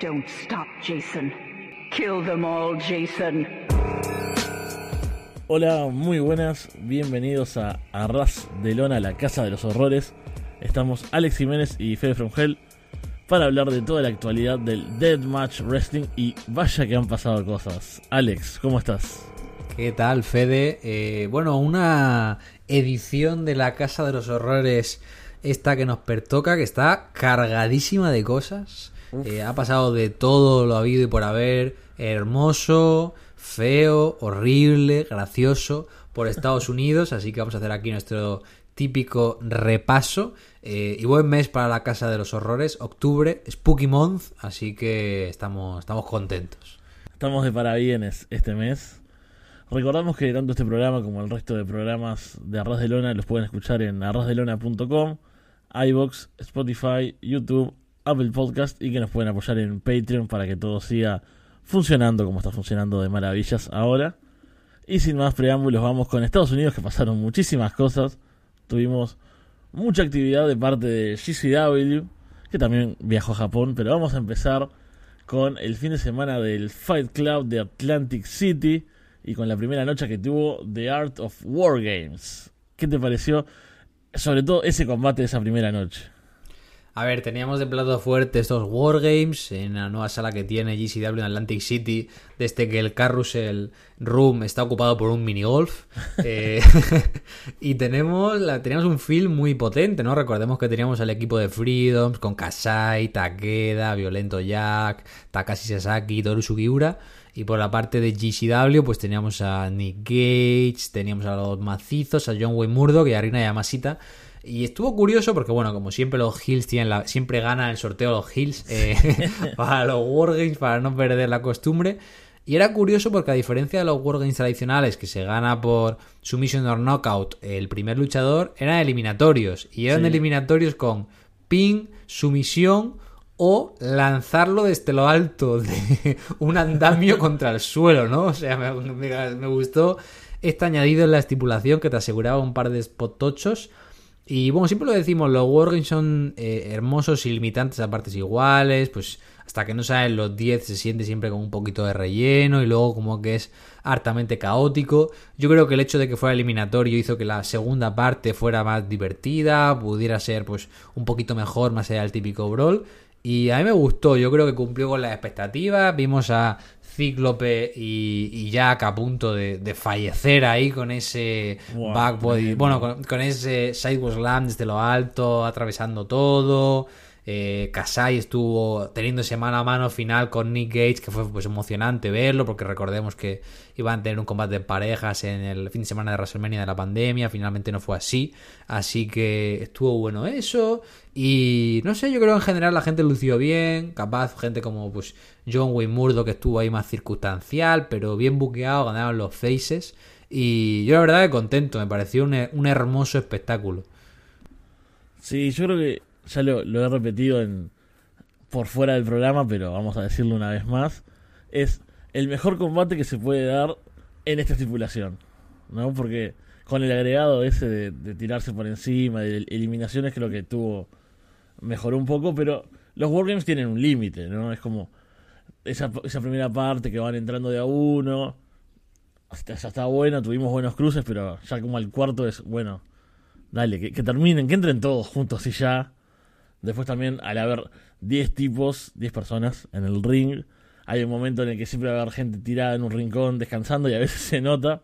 Don't stop, Jason. Kill them all, Jason. Hola, muy buenas, bienvenidos a Arras de Lona, la casa de los horrores. Estamos Alex Jiménez y Fede From Hell para hablar de toda la actualidad del Deathmatch Wrestling y vaya que han pasado cosas. Alex, ¿cómo estás? ¿Qué tal, Fede? Eh, bueno, una edición de la Casa de los Horrores, esta que nos pertoca, que está cargadísima de cosas. Eh, ha pasado de todo lo habido y por haber, hermoso, feo, horrible, gracioso, por Estados Unidos, así que vamos a hacer aquí nuestro típico repaso. Eh, y buen mes para la Casa de los Horrores, octubre, Spooky Month, así que estamos, estamos contentos. Estamos de parabienes este mes. Recordamos que tanto este programa como el resto de programas de Arras de Lona los pueden escuchar en arrasdelona.com, iBox, Spotify, YouTube, Apple Podcast y que nos pueden apoyar en Patreon para que todo siga funcionando como está funcionando de maravillas ahora. Y sin más preámbulos, vamos con Estados Unidos que pasaron muchísimas cosas. Tuvimos mucha actividad de parte de GCW, que también viajó a Japón, pero vamos a empezar con el fin de semana del Fight Club de Atlantic City y con la primera noche que tuvo The Art of War Games. ¿Qué te pareció? Sobre todo ese combate de esa primera noche. A ver, teníamos de plato fuerte estos Wargames en la nueva sala que tiene GCW en Atlantic City, desde que el Carrusel Room está ocupado por un mini golf. Eh, y tenemos, la, teníamos un film muy potente, ¿no? Recordemos que teníamos al equipo de Freedoms con Kasai, Takeda, Violento Jack, Takashi Sasaki, Toru Sugiura. Y por la parte de GCW, pues teníamos a Nick Gage, teníamos a los macizos, a John Wayne Murdoch y a Rina Yamashita. Y estuvo curioso porque, bueno, como siempre los Hills tienen la, siempre ganan el sorteo los Hills eh, para los Wargames, para no perder la costumbre. Y era curioso porque a diferencia de los Wargames tradicionales que se gana por Submission or Knockout, el primer luchador, eran eliminatorios. Y eran eliminatorios con pin, sumisión o lanzarlo desde lo alto de un andamio contra el suelo, ¿no? O sea, me, me gustó este añadido en la estipulación que te aseguraba un par de spot tochos y bueno, siempre lo decimos, los Wargames son eh, hermosos y limitantes a partes iguales, pues hasta que no salen los 10 se siente siempre como un poquito de relleno y luego como que es hartamente caótico. Yo creo que el hecho de que fuera eliminatorio hizo que la segunda parte fuera más divertida, pudiera ser pues un poquito mejor más allá del típico brawl. Y a mí me gustó, yo creo que cumplió con las expectativas. Vimos a Cíclope y, Jack a punto de, fallecer ahí con ese backbody, bueno, con, ese sidewalk slam desde lo alto, atravesando todo. Eh, Kasai estuvo teniendo ese mano a mano final con Nick Gage, que fue pues emocionante verlo, porque recordemos que iban a tener un combate de parejas en el fin de semana de WrestleMania de la pandemia, finalmente no fue así, así que estuvo bueno eso, y no sé, yo creo en general la gente lució bien, capaz gente como pues John Wayne Murdo que estuvo ahí más circunstancial, pero bien buqueado, ganaron los faces, y yo la verdad que contento, me pareció un, un hermoso espectáculo. Sí, yo creo que ya lo, he repetido en, por fuera del programa, pero vamos a decirlo una vez más, es el mejor combate que se puede dar en esta estipulación, ¿no? Porque con el agregado ese de, tirarse por encima, de eliminaciones, creo que tuvo, mejoró un poco, pero los Wargames tienen un límite, ¿no? Es como esa, primera parte que van entrando de a uno, hasta, ya está bueno, tuvimos buenos cruces, pero ya como al cuarto es, bueno, dale, que terminen, que entren todos juntos y ya. Después también, al haber 10 tipos, 10 personas en el ring, hay un momento en el que siempre va a haber gente tirada en un rincón descansando y a veces se nota.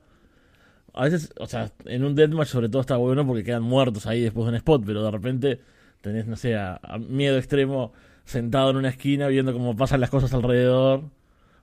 A veces, o sea, en un deathmatch sobre todo está bueno porque quedan muertos ahí después de un spot, pero de repente tenés, no sé, a miedo extremo sentado en una esquina viendo cómo pasan las cosas alrededor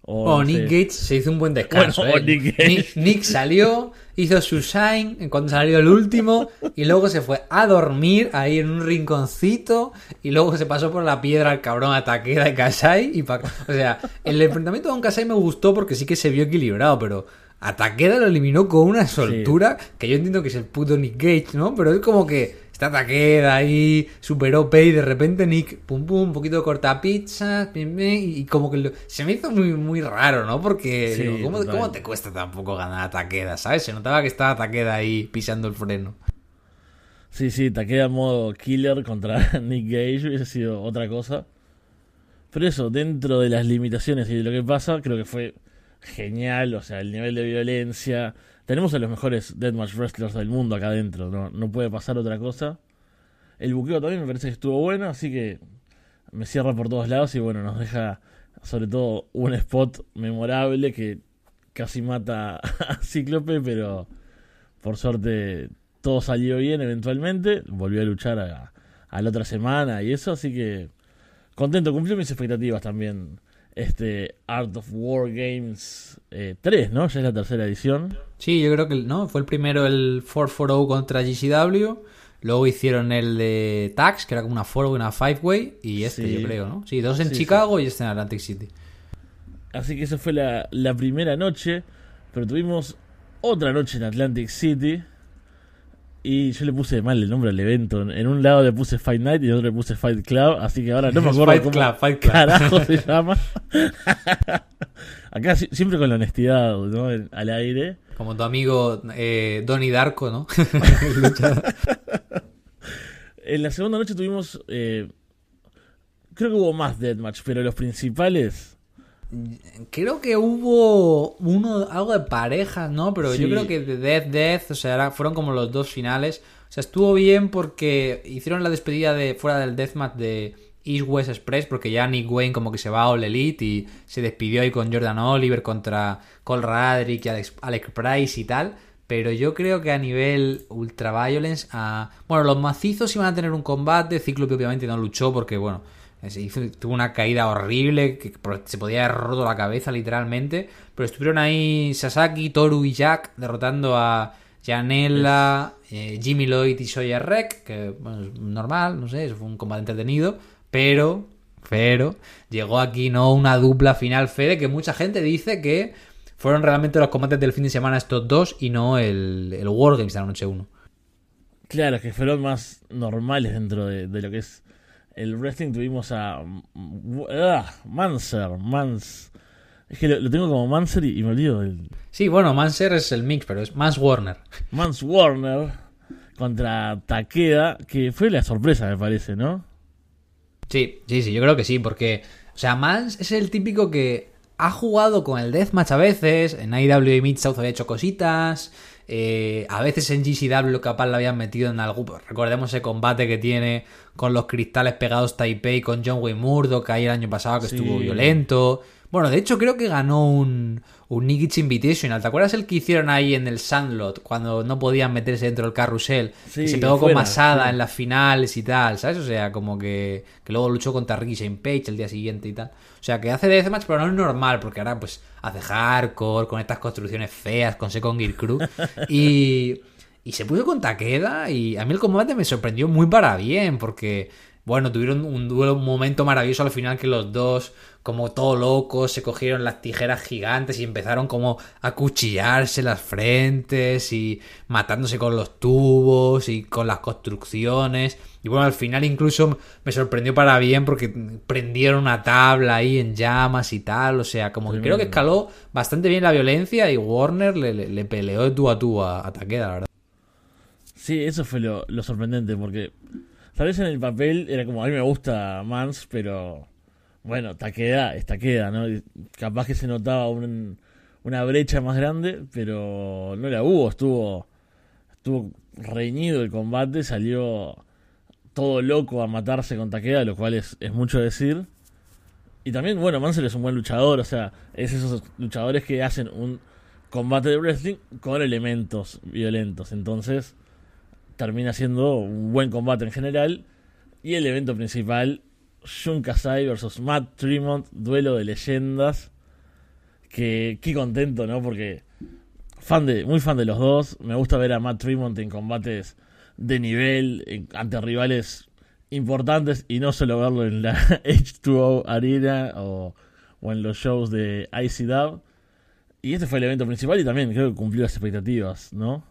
oh, Nick Gates se hizo un buen descanso. ¿eh? Nick, salió, hizo su shine cuando salió el último y luego se fue a dormir ahí en un rinconcito y luego se pasó por la piedra al cabrón a Takeda de Kasai. Y o sea, el enfrentamiento con Kasai me gustó porque sí que se vio equilibrado, pero a Takeda lo eliminó con una soltura que yo entiendo que es el puto Nick Gage, ¿no? Pero es como que Está Takeda ahí, super OP y de repente Nick, pum pum, un poquito de corta pizza, y como que se me hizo muy, muy raro, ¿no? Porque, ¿cómo, te cuesta tampoco ganar a Takeda, sabes? Se notaba que estaba Takeda ahí pisando el freno. Sí, sí, Takeda en modo killer contra Nick Gage hubiese sido otra cosa. Pero eso, dentro de las limitaciones y de lo que pasa, creo que fue genial. O sea, el nivel de violencia. Tenemos a los mejores Deathmatch Wrestlers del mundo acá adentro. No, puede pasar otra cosa. El buqueo también me parece que estuvo bueno, así que me cierra por todos lados y bueno, nos deja sobre todo un spot memorable que casi mata a Cíclope, pero por suerte todo salió bien eventualmente. Volvió a luchar a, a la otra semana y eso, así que contento, cumplió mis expectativas también. Este Art of War Games 3, eh, ¿no? Ya es la tercera edición. Sí, yo creo que no, fue el primero el 440 contra GCW. Luego hicieron el de Tax, que era como una four y una five way, y este yo creo, ¿no? Sí, dos en Chicago y este en Atlantic City. Así que esa fue la, la primera noche, pero tuvimos otra noche en Atlantic City. Y yo le puse mal el nombre al evento. En un lado le puse Fight Night y en otro le puse Fight Club. Así que ahora no me acuerdo Fight cómo Club, Fight Club. carajo se llama. Acá siempre con la honestidad ¿no? al aire. Como tu amigo eh, Donnie Darko, ¿no? en la segunda noche tuvimos. Eh, creo que hubo más Deathmatch, pero los principales. Creo que hubo uno algo de parejas, ¿no? Pero yo creo que de Death Death, o sea, fueron como los dos finales. O sea, estuvo bien porque hicieron la despedida de fuera del Deathmatch de East West Express porque ya Nick Wayne como que se va a All Elite y se despidió ahí con Jordan Oliver contra Cole Radrick y Alex, Price y tal. Pero yo creo que a nivel Ultra Violence, bueno, los macizos iban a tener un combate. Cíclope obviamente no luchó porque, bueno, tuvo una caída horrible que se podía haber roto la cabeza literalmente. Pero estuvieron ahí Sasaki, Toru y Jack derrotando a Janela, eh, Jimmy Lloyd y Sawyer Rek, que bueno, es normal, no sé, eso fue un combate entretenido. Pero, pero, llegó aquí no una dupla final Fede que mucha gente dice que fueron realmente los combates del fin de semana estos dos y no el, el Wargames de la noche 1. Claro, que fueron más normales dentro de, lo que es el wrestling. Tuvimos a ah, Manser, Mans. Es que lo, tengo como Manser y, me olvido del. Sí, bueno, Manser es el mix, pero es Mans Warner. Mans Warner contra Takeda, que fue la sorpresa, me parece, ¿no? Sí, sí, sí, yo creo que sí, porque, o sea, Mans es el típico que ha jugado con el Deathmatch a veces, en IW y Mid South había hecho cositas, eh, a veces en GCW capaz lo habían metido en algún... Recordemos ese combate que tiene con los cristales pegados Taipei con John Wayne Murdoch, ahí el año pasado que estuvo violento. Bueno, de hecho creo que ganó un, un Nikic Invitational. ¿Te acuerdas el que hicieron ahí en el Sandlot cuando no podían meterse dentro del carrusel? y se pegó con Masada en las finales y tal, ¿sabes? O sea, como que, que luego luchó contra Ricky Shane Page el día siguiente y tal. O sea, que hace deathmatch, pero no es normal, porque ahora pues hace hardcore con estas construcciones feas, con Second Gear Crew. Y, y se puso con Takeda y a mí el combate me sorprendió muy para bien, porque bueno, tuvieron un duelo, un momento maravilloso al final que los dos, como todo locos, se cogieron las tijeras gigantes y empezaron como a cuchillarse las frentes y matándose con los tubos y con las construcciones. Y bueno, al final incluso me sorprendió para bien porque prendieron una tabla ahí en llamas y tal. O sea, como que creo que escaló bastante bien la violencia y Warner le, peleó de tú a tú a, a Takeda, la verdad. Sí, eso fue lo, lo sorprendente porque Tal vez en el papel era como, a mí me gusta Mans, pero bueno, Taqueda es Taqueda, ¿no? Capaz que se notaba una brecha más grande, pero no la hubo, estuvo, estuvo reñido el combate, salió todo loco a matarse con Taqueda, lo cual es, es mucho decir. Y también, bueno, Mansell es un buen luchador, o sea, es esos luchadores que hacen un combate de wrestling con elementos violentos. Entonces, termina siendo un buen combate en general. Y el evento principal, Shun Kasai versus Matt Tremont, duelo de leyendas. Que qué contento, ¿no? Porque fan de, muy fan de los dos. Me gusta ver a Matt Tremont en combates de nivel, ante rivales importantes y no solo verlo en la H2O Arena o, o en los shows de ICW. Y este fue el evento principal y también creo que cumplió las expectativas, ¿no?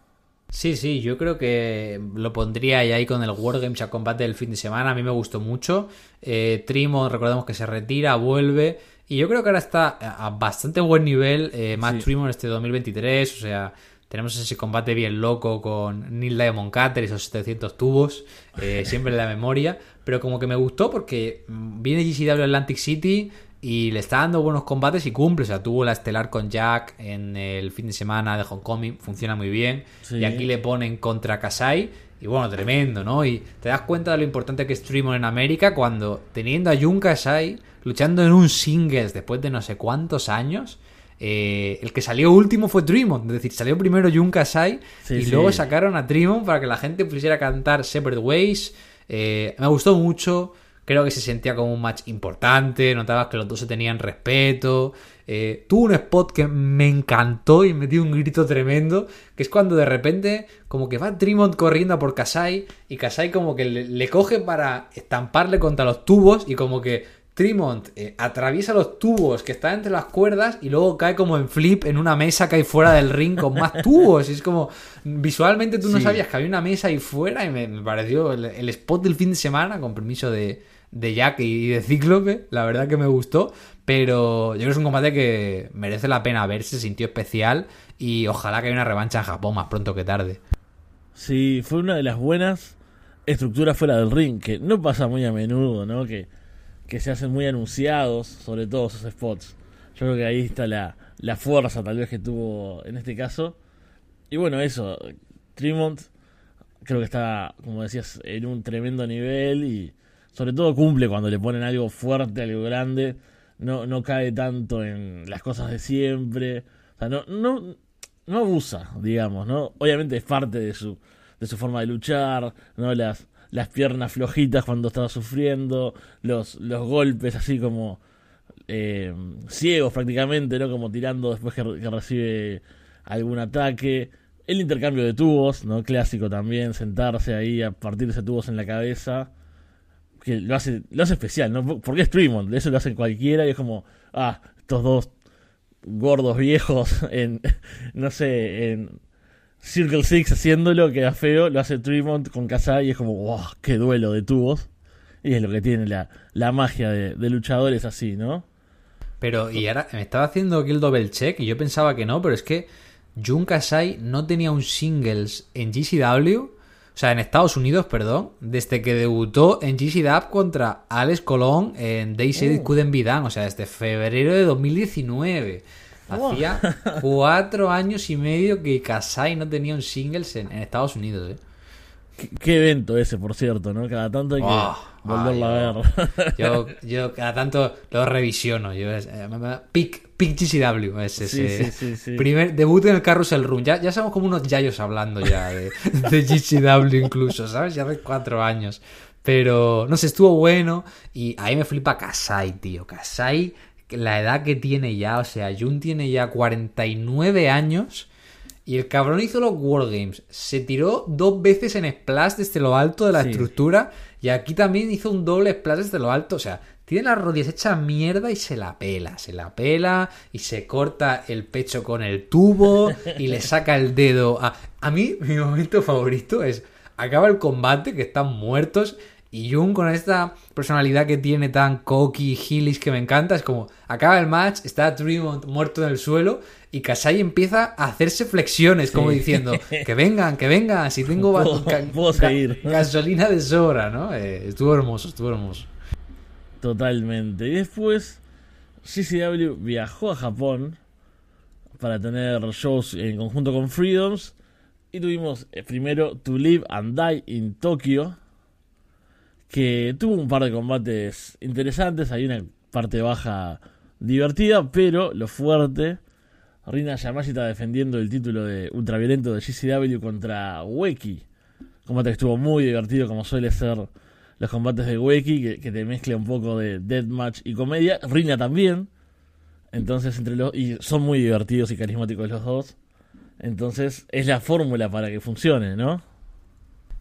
Sí, sí, yo creo que lo pondría ahí con el Wargames a combate del fin de semana. A mí me gustó mucho. Eh, Trimo, recordemos que se retira, vuelve. Y yo creo que ahora está a bastante buen nivel eh, Matt Trimo en este 2023. O sea, Tenemos ese combate bien loco con Neil Diamond Cutter y esos 700 tubos, eh, siempre en la memoria. Pero como que me gustó porque mm, viene GCW Atlantic City y le está dando buenos combates y cumple. O sea, tuvo la estelar con Jack en el fin de semana de Hong Kong, funciona muy bien. Sí. Y aquí le ponen contra Kasai. Y bueno, tremendo, ¿no? Y te das cuenta de lo importante que es Tremont en América cuando teniendo a Jun Kasai luchando en un singles después de no sé cuántos años. eh, el que salió último fue Tremont, es decir, salió primero Jun Kasai Sí, y sí. luego sacaron a Tremont para que la gente pusiera cantar Separate Ways. Eh, me gustó mucho, creo que se sentía como un match importante, notabas que los dos se tenían respeto. Eh, tuvo un spot que me encantó y me dio un grito tremendo, que es cuando de repente como que va Tremont corriendo a por Kasai y Kasai como que le, le coge para estamparle contra los tubos y como que Tremont eh, atraviesa los tubos que están entre las cuerdas y luego cae como en flip en una mesa que hay fuera del ring con más tubos. Y es como, visualmente tú no Sí. sabías que había una mesa ahí fuera y me, me pareció el, el spot del fin de semana, con permiso de, de Jack y de Cíclope, la verdad que me gustó. Pero yo creo que es un combate que merece la pena ver, se sintió especial y ojalá que haya una revancha en Japón más pronto que tarde. Sí, fue una de las buenas estructuras fuera del ring, que no pasa muy a menudo, ¿no? Que, que se hacen muy anunciados, sobre todo esos spots. Yo creo que ahí está la, la fuerza tal vez que tuvo en este caso. Y bueno, eso, Tremont creo que está, como decías, en un tremendo nivel y sobre todo cumple cuando le ponen algo fuerte, algo grande. No, no cae tanto en las cosas de siempre. O sea, no, no, no abusa, digamos, ¿no? Obviamente es parte de su, de su forma de luchar, ¿no? Las, las piernas flojitas cuando estaba sufriendo, los, los golpes así como eh, ciegos prácticamente, ¿no? Como tirando después que, que recibe algún ataque. El intercambio de tubos, ¿no? Clásico también, sentarse ahí a partirse tubos en la cabeza. Que lo hace, lo hace especial, ¿no? Porque es Tremont, eso lo hacen cualquiera y es como, ah, estos dos gordos viejos en, no sé, en Circle Six haciéndolo, queda feo, lo hace Tremont con Kasai y es como, wow, qué duelo de tubos. Y es lo que tiene la, la magia de, de luchadores así, ¿no? Pero, y ahora me estaba haciendo aquí el double check y yo pensaba que no, pero es que Jun Kasai no tenía un singles en GCW, o sea, en Estados Unidos, perdón, desde que debutó en GCW contra Alex Colón en They Said It Oh. Couldn't Be Done, o sea, desde febrero de 2019. Wow. Hacía cuatro años y medio que Kasai no tenía un singles en, en Estados Unidos, ¿eh? Qué, qué evento ese, por cierto, ¿no? Cada tanto hay que Oh, volverlo ay, a ver. Yo, yo cada tanto lo revisiono. Yo, eh, Pick, Pick GCW es ese. sí, sí, sí. Primer debut en el Carrusel Run. Ya, ya somos como unos yayos hablando ya de, de GCW incluso, ¿sabes? Ya hace cuatro años. Pero, no sé, estuvo bueno. Y ahí me flipa Kasai, tío. Kasai, la edad que tiene ya, o sea, Jun tiene ya 49 años. Y el cabrón hizo los Wargames. Se tiró dos veces en splash desde lo alto de la Sí. estructura. Y aquí también hizo un doble splash desde lo alto. O sea, tiene las rodillas hechas mierda y se la pela. Se la pela y se corta el pecho con el tubo y le saca el dedo. A, a mí, mi momento favorito es. Acaba el combate, que están muertos. Y Jun con esta personalidad que tiene tan cocky y heelish que me encanta, es como, acaba el match, está Tremont muerto en el suelo y Kasai empieza a hacerse flexiones, como Sí. diciendo, que vengan, que vengan, si tengo Puedo- puedo seguir. gasolina de sobra, ¿no? Eh, estuvo hermoso, estuvo hermoso. Totalmente. Y después, CCW viajó a Japón para tener shows en conjunto con Freedoms. Y tuvimos eh, primero To Live and Die in Tokyo. Que tuvo un par de combates interesantes. Hay una parte baja divertida, pero lo fuerte. Rina Yamashita defendiendo el título de ultraviolento de GCW contra Weki. Combate que estuvo muy divertido, como suele ser los combates de Weki, que, te mezcla un poco de deathmatch y comedia. Rina también. Entonces, entre los. Y son muy divertidos y carismáticos los dos. Entonces, es la fórmula para que funcione, ¿no?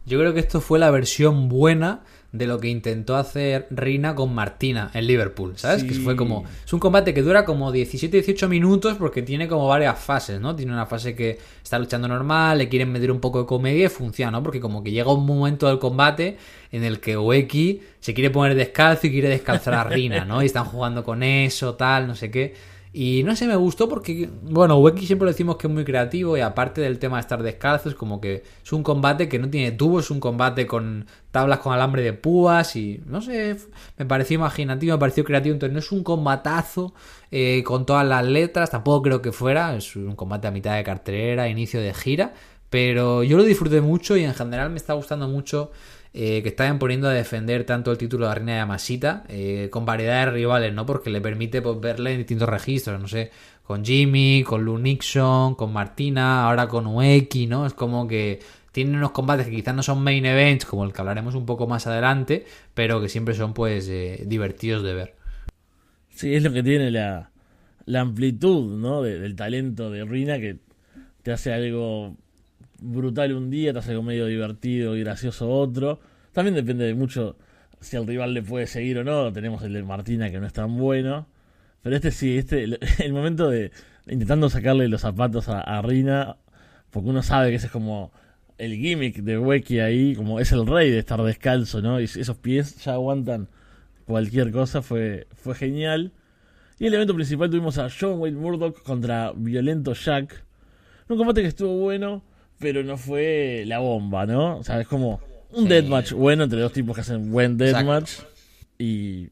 Yo creo que esto fue la versión buena de lo que intentó hacer Rina con Martina en Liverpool, ¿sabes? Sí. Que fue como... Es un combate que dura como 17-18 minutos porque tiene como varias fases, ¿no? Tiene una fase que está luchando normal, le quieren meter un poco de comedia y funciona, ¿no? Porque como que llega un momento del combate en el que Oeki se quiere poner descalzo y quiere descalzar a Rina, ¿no? Y están jugando con eso, tal, no sé qué. Y no sé, me gustó porque, bueno, Weki siempre decimos que es muy creativo y aparte del tema de estar descalzo, es como que es un combate que no tiene tubos, es un combate con tablas con alambre de púas y, no sé, me pareció imaginativo, me pareció creativo, entonces no es un combatazo eh, con todas las letras, tampoco creo que fuera, es un combate a mitad de cartelera, inicio de gira, pero yo lo disfruté mucho y en general me está gustando mucho eh, que están poniendo a defender tanto el título de Reina de Yamasita eh, con variedad de rivales, ¿no? Porque le permite pues, verle en distintos registros, no sé, con Jimmy, con Lou Nixon, con Martina, ahora con Ueki, ¿no? Es como que tiene unos combates que quizás no son main events, como el que hablaremos un poco más adelante, pero que siempre son pues eh, divertidos de ver. Sí, es lo que tiene la, la amplitud, ¿no? del talento de Rina que te hace algo brutal un día, te hace algo medio divertido y gracioso otro. También depende de mucho si al rival le puede seguir o no. Tenemos el de Martina que no es tan bueno. Pero este sí, este, el, momento de intentando sacarle los zapatos a, Rina, porque uno sabe que ese es como el gimmick de Weki ahí, como es el rey de estar descalzo, ¿no? Y esos pies ya aguantan cualquier cosa, fue, fue genial. Y el evento principal tuvimos a John Wayne Murdoch contra Violento Jack. Un combate que estuvo bueno pero no fue la bomba, ¿no? O sea, es como un deathmatch bueno entre dos tipos que hacen buen deathmatch y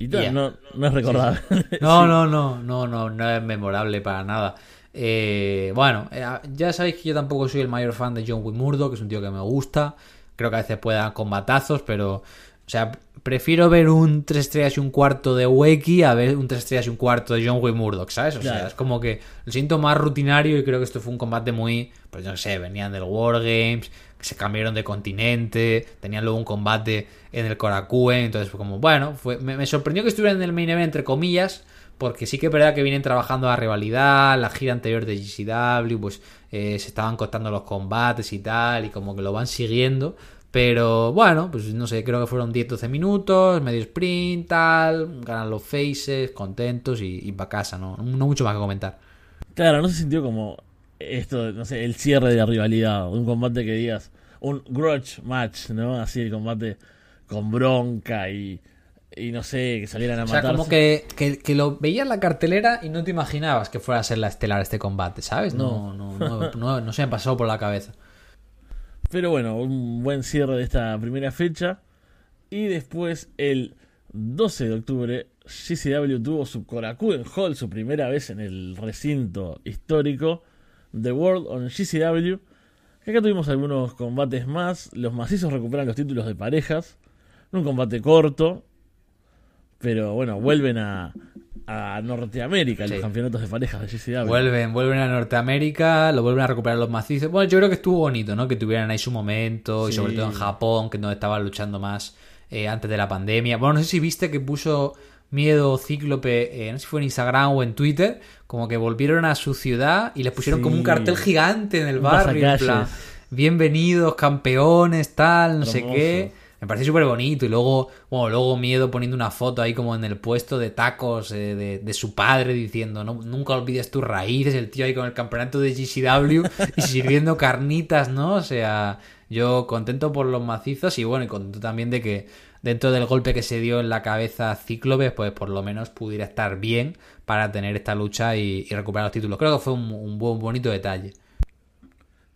y tal, no, no es recordable. No, no, no, no, no, no es memorable para nada. Eh, bueno, eh, ya sabéis que yo tampoco soy el mayor fan de John Wick que es un tío que me gusta. Creo que a veces puede dar combatazos, pero, o sea, prefiero ver un 3 estrellas y un cuarto de Wakey a ver un 3 estrellas y un cuarto de John Wayne Murdoch, ¿sabes? O sea, es como que lo siento más rutinario y creo que esto fue un combate muy, pues no sé, venían del Wargames, se cambiaron de continente, tenían luego un combate en el Korakuen, entonces fue como, bueno, fue, me, sorprendió que estuvieran en el main event, entre comillas, porque sí que es verdad que vienen trabajando la rivalidad, la gira anterior de GCW, pues eh, se estaban contando los combates y tal, y como que lo van siguiendo, pero bueno, pues no sé, creo que fueron 10-12 minutos, medio sprint, tal, ganan los faces, contentos y, y para casa, ¿no? No mucho más que comentar. Claro, no se sintió como esto, no sé, el cierre de la rivalidad, un combate que digas, un grudge match, ¿no? Así el combate con bronca y, y no sé, que salieran a matar. O sea, como que, que, lo veías en la cartelera y no te imaginabas que fuera a ser la estelar este combate, ¿sabes? No, no, no, no, no se me pasó por la cabeza. Pero bueno, un buen cierre de esta primera fecha. Y después, el 12 de octubre, GCW tuvo su Korakuen Hall, su primera vez en el recinto histórico The World on GCW. Acá tuvimos algunos combates más. Los macizos recuperan los títulos de parejas. Un combate corto. Pero bueno, vuelven a, a Norteamérica, los campeonatos de parejas de GCW. Vuelven, vuelven a Norteamérica, lo vuelven a recuperar los macizos. Bueno, yo creo que estuvo bonito, ¿no? Que tuvieran ahí su momento, y sobre todo en Japón, que no estaban luchando más eh, antes de la pandemia. Bueno, no sé si viste que puso Miedo Cíclope, eh, no sé si fue en Instagram o en Twitter, como que volvieron a su ciudad y les pusieron como un cartel gigante en el barrio, en plan, bienvenidos, campeones, tal, no sé qué. Me parece súper bonito. Y luego, bueno, luego Miedo poniendo una foto ahí como en el puesto de tacos eh, de, su padre diciendo, no, nunca olvides tus raíces. El tío ahí con el campeonato de GCW y sirviendo carnitas, ¿no? O sea, yo contento por los macizos y bueno, y contento también de que dentro del golpe que se dio en la cabeza Cíclope, pues por lo menos pudiera estar bien para tener esta lucha y, recuperar los títulos. Creo que fue un, un buen, bonito detalle.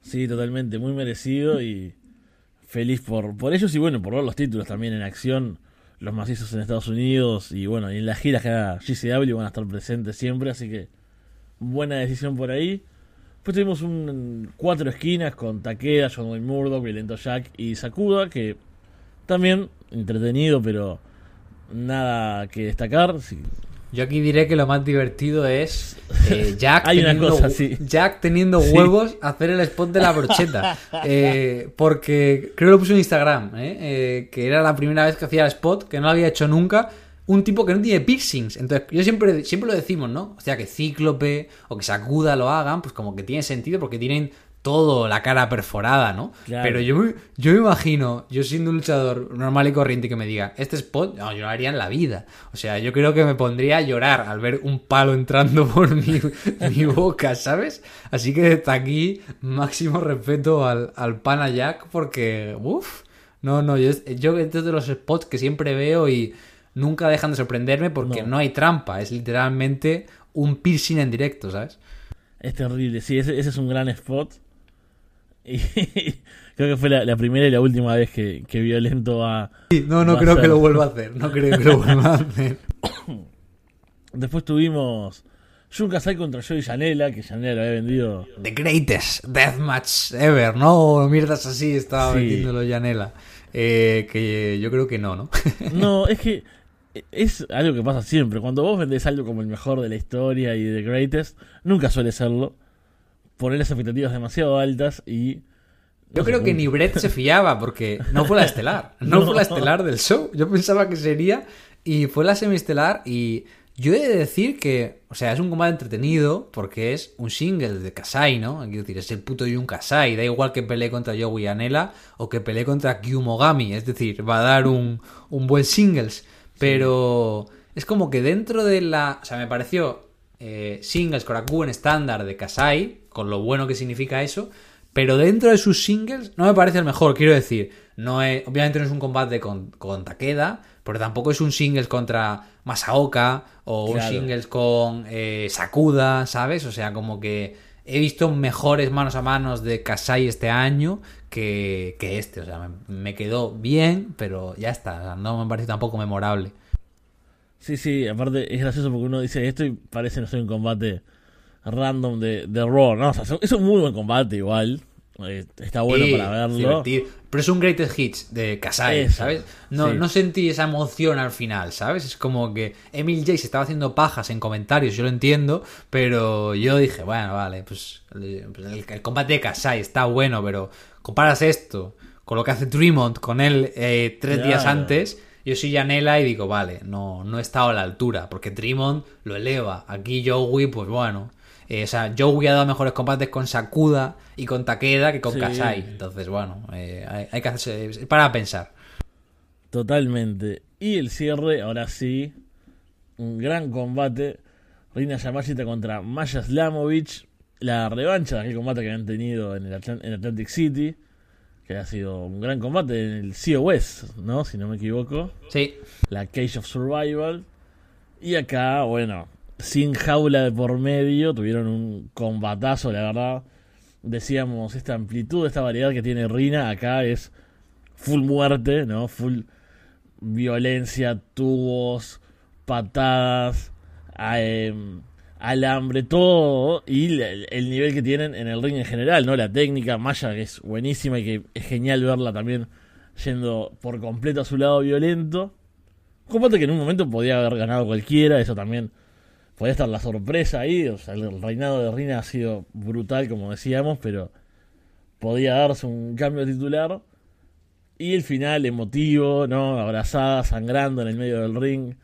Sí, totalmente, muy merecido y feliz por, por ellos y bueno, por ver los títulos también en acción, los macizos en Estados Unidos y bueno, y en las giras que haga GCW van a estar presentes siempre, así que buena decisión por ahí. Después tuvimos un cuatro esquinas con Takeda, John Wayne Murdoch, Violento Jack y Sakuda, que también entretenido, pero nada que destacar. Yo aquí diré que lo más divertido es eh, Jack, teniendo, Jack teniendo huevos hacer el spot de la brocheta. Eh, porque creo que lo puse en Instagram, eh, que era la primera vez que hacía el spot, que no lo había hecho nunca. Un tipo que no tiene piercings. Entonces, yo siempre, siempre lo decimos, ¿no? O sea, que Cíclope o que Sacuda lo hagan, pues como que tiene sentido porque tienen todo la cara perforada, ¿no? Pero yo me, yo me imagino, yo siendo un luchador normal y corriente que me diga, este spot, no, yo lo haría en la vida. O sea, yo creo que me pondría a llorar al ver un palo entrando por mi, mi boca, ¿sabes? Así que desde aquí, máximo respeto al, al pana Jack porque, uff, no, no, yo, yo este es de los spots que siempre veo y nunca dejan de sorprenderme porque no, hay trampa, es literalmente un piercing en directo, ¿sabes? Es terrible, sí, ese, ese es un gran spot. Y creo que fue la, la primera y la última vez que, que Violento va. Sí, no, no va a creo que lo vuelva a hacer. No creo que lo vuelva a hacer. Después tuvimos Jun Kasai contra Joey Janela, que Janela lo había vendido. The greatest deathmatch ever, ¿no? Mierdas así estaba Sí. metiéndolo Yanela. Eh, que yo creo que no, ¿no? No, es que es algo que pasa siempre. Cuando vos vendés algo como el mejor de la historia y The Greatest, nunca suele serlo. Poner las expectativas demasiado altas y. Yo no creo que ni Brett se fiaba porque no fue la estelar. No, No. fue la estelar del show. Yo pensaba que sería y fue la semiestelar y yo he de decir que, o sea, es un combate entretenido porque es un single de Kasai, ¿no? Quiero decir, es el puto Yun Kasai. Da igual que pelee contra Joey Anela o que pelee contra Kyumogami. Es decir, va a dar un, un buen singles. Pero es como que dentro de la... O sea, me pareció eh, singles Korakuen estándar de Kasai, con lo bueno que significa eso, pero dentro de sus singles no me parece el mejor, quiero decir. No es, obviamente no es un combate con, con Takeda, pero tampoco es un singles contra Masaoka o un singles con eh, Sakuda, ¿sabes? O sea, como que he visto mejores manos a manos de Kasai este año que, que este. O sea, me, me quedó bien, pero ya está. No me parece tampoco memorable. Sí, sí, aparte es gracioso porque uno dice esto y parece no ser un combate random de, de Raw, ¿no? O sea, es un muy buen combate igual. Eh, está bueno Sí, para verlo. divertido. Pero es un greatest hits de Kasai, Eso, ¿sabes? No, sí. no sentí esa emoción al final, ¿sabes? Es como que Emil J se estaba haciendo pajas en comentarios, yo lo entiendo, pero yo dije, bueno, vale, pues el, el- el combate de Kasai está bueno, pero comparas esto con lo que hace Tremont con él eh, tres Claro. días antes, yo soy Yanela y digo, vale, no, no he estado a la altura, porque Tremont lo eleva. Aquí Joey, pues bueno. eh, o sea, Joey ha dado mejores combates con Sakuda y con Takeda que con Sí. Kasai. Entonces, bueno, eh, hay, hay que hacerse. Para pensar. Totalmente. Y el cierre, ahora sí, un gran combate. Reina Yamashita contra Maya Slamovich. La revancha de aquel combate que habían tenido en el en Atlantic City. Que ha sido un gran combate en el COS, ¿no? Si no me equivoco. Sí, La Cage of Survival. Y acá, bueno, sin jaula de por medio, tuvieron un combatazo, la verdad. Decíamos, esta amplitud, esta variedad que tiene Rina acá es full muerte, ¿no? Full violencia, tubos, patadas, em, alambre, todo. Y el, el nivel que tienen en el ring en general, ¿no? La técnica, Maya, que es buenísima y que es genial verla también yendo por completo a su lado violento. Combate que en un momento podía haber ganado cualquiera, eso también podía estar la sorpresa ahí. O sea, el reinado de Rina ha sido brutal, como decíamos, pero podía darse un cambio titular. Y el final emotivo, ¿no? Abrazada, sangrando en el medio del ring.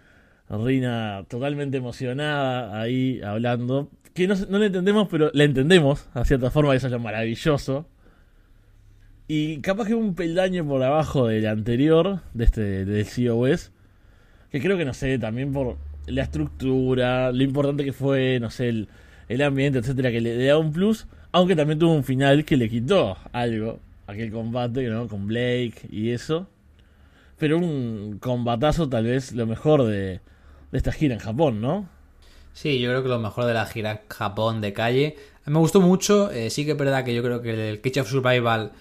Rina totalmente emocionada ahí hablando. Que no, no la entendemos, pero la entendemos, a cierta forma, que eso es lo maravilloso. Y capaz que un peldaño por abajo del anterior, de este del COS, que creo que no sé, también por la estructura, lo importante que fue, no sé, el, el ambiente, etcétera, que le, le da un plus, aunque también tuvo un final que le quitó algo, aquel combate, ¿no? Con Blake y eso. Pero un combatazo tal vez lo mejor de, de esta gira en Japón, ¿no? Sí, yo creo que lo mejor de la gira Japón de calle. Me gustó mucho. eh, sí que es verdad que yo creo que el Cage of Survival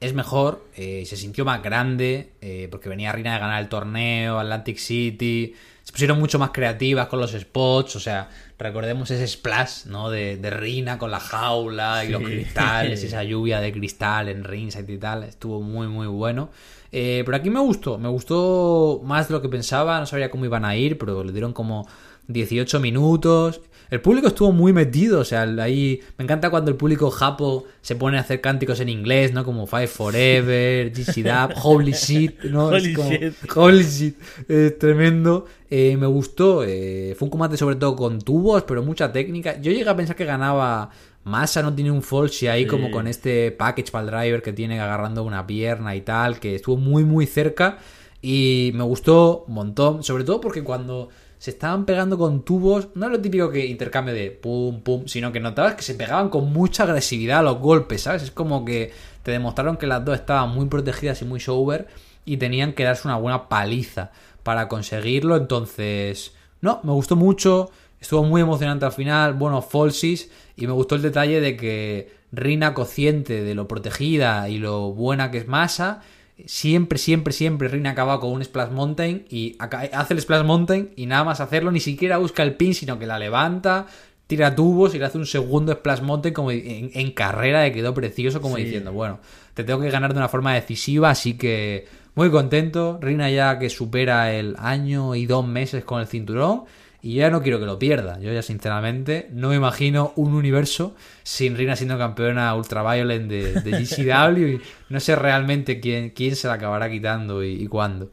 es mejor. eh, se sintió más grande. eh, porque venía Rina de ganar el torneo, Atlantic City. Pusieron mucho más creativas con los spots. O sea, recordemos ese splash, ¿no? De, de Rina con la jaula y los cristales, esa lluvia de cristal en ringside y tal. Estuvo muy, muy bueno. Eh, pero aquí me gustó, me gustó más de lo que pensaba, no sabía cómo iban a ir, pero le dieron como 18 minutos. El público estuvo muy metido, o sea, ahí me encanta cuando el público japo se pone a hacer cánticos en inglés, ¿no? Como Five Forever, GC Dub, Holy Shit, ¿no? Es Holy como- shit. Holy shit, es tremendo. Eh, me gustó, eh, fue un combate sobre todo con tubos, pero mucha técnica. Yo llegué a pensar que ganaba Massa, no tiene un false ahí Sí. como con este package para el driver que tiene agarrando una pierna y tal, que estuvo muy muy cerca y me gustó un montón, sobre todo porque cuando se estaban pegando con tubos, no es lo típico que intercambio de pum pum, sino que notabas que se pegaban con mucha agresividad a los golpes, ¿sabes? Es como que te demostraron que las dos estaban muy protegidas y muy sober y tenían que darse una buena paliza para conseguirlo, entonces, no, me gustó mucho. Estuvo muy emocionante al final, bueno, Falsis, y me gustó el detalle de que Rina, consciente de lo protegida y lo buena que es Masa, siempre, siempre, siempre Rina acaba con un Splash Mountain y hace el Splash Mountain y nada más hacerlo, ni siquiera busca el pin, sino que la levanta, tira tubos y le hace un segundo Splash Mountain como en, carrera, que quedó precioso, como diciendo, bueno, te tengo que ganar de una forma decisiva, así que muy contento. Rina ya que supera el año y dos meses con el cinturón. Y ya no quiero que lo pierda. Yo ya sinceramente no me imagino un universo sin Rina siendo campeona ultraviolent de, de GCW y no sé realmente quién, quién se la acabará quitando y, y cuándo.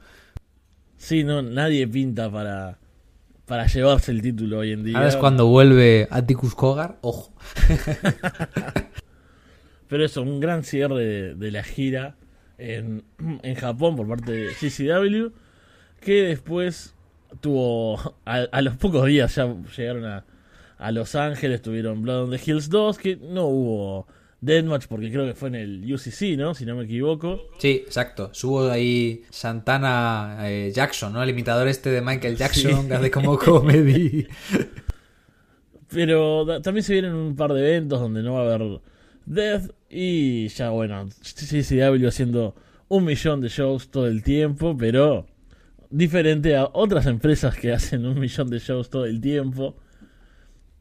Sí, no, nadie pinta para, para llevarse el título hoy en día. Ahora es cuando vuelve Atticus Kogar, ojo. Pero eso, un gran cierre de, la gira en, en, Japón por parte de CCW, que después tuvo, a, los pocos días ya llegaron a, a, Los Ángeles, tuvieron Blood on the Hills 2, que no hubo Deathmatch porque creo que fue en el UCC, ¿no? Si no me equivoco. Sí, exacto. Subo ahí Santana eh, Jackson, ¿no? El imitador este de Michael Jackson, de como comedy. Pero también se vienen un par de eventos donde no va a haber Death y ya bueno, CCW haciendo un millón de shows todo el tiempo, pero diferente a otras empresas que hacen un millón de shows todo el tiempo.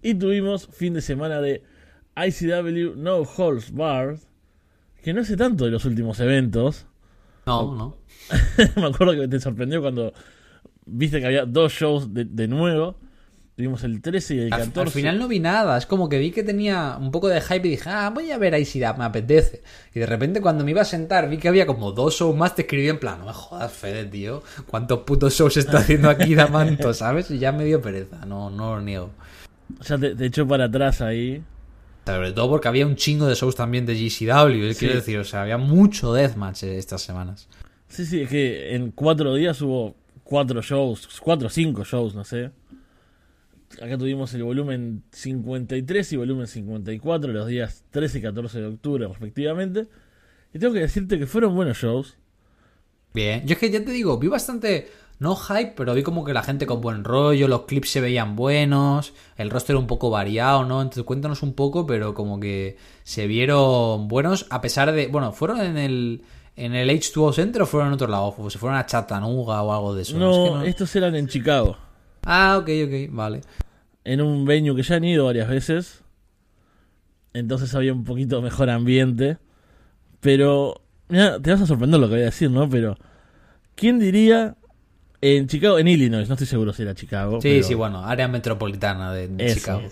Y tuvimos fin de semana de ICW No Holds Barred, que no sé tanto de los últimos eventos. No, no. Me acuerdo que te sorprendió cuando viste que había dos shows de, de nuevo. Tuvimos el 13 y el 14. Al, final no vi nada. Es como que vi que tenía un poco de hype y dije, ah, voy a ver ahí si me apetece. Y de repente cuando me iba a sentar vi que había como dos shows más. Te escribí en plan, no me jodas, Fede, tío. ¿Cuántos putos shows está haciendo aquí Damanto, sabes? Y ya me dio pereza. No, no lo niego. O sea, te, echó para atrás ahí. Sobre todo porque había un chingo de shows también de GCW. Quiero decir, o sea, había mucho deathmatch estas semanas. Sí, sí, es que en cuatro días hubo cuatro shows, cuatro o cinco shows, no sé acá tuvimos el volumen 53 y volumen 54 los días 13 y 14 de octubre respectivamente. Y tengo que decirte que fueron buenos shows. Bien, yo es que ya te digo, vi bastante, no hype, pero vi como que la gente con buen rollo, los clips se veían buenos, el rostro era un poco variado, ¿no? Entonces cuéntanos un poco, pero como que se vieron buenos a pesar de, bueno, fueron en el... ¿En el H2O Center o fueron en otro lado? ¿O se fueron a Chattanooga o algo de eso? no, estos eran en Chicago. Ah, ok, ok, vale en un venue que ya han ido varias veces. Entonces había un poquito mejor ambiente. Pero, mira, te vas a sorprender lo que voy a decir, ¿no? Pero, ¿quién diría en Chicago, en Illinois? No estoy seguro si era Chicago. Sí, sí, bueno, área metropolitana de, Chicago.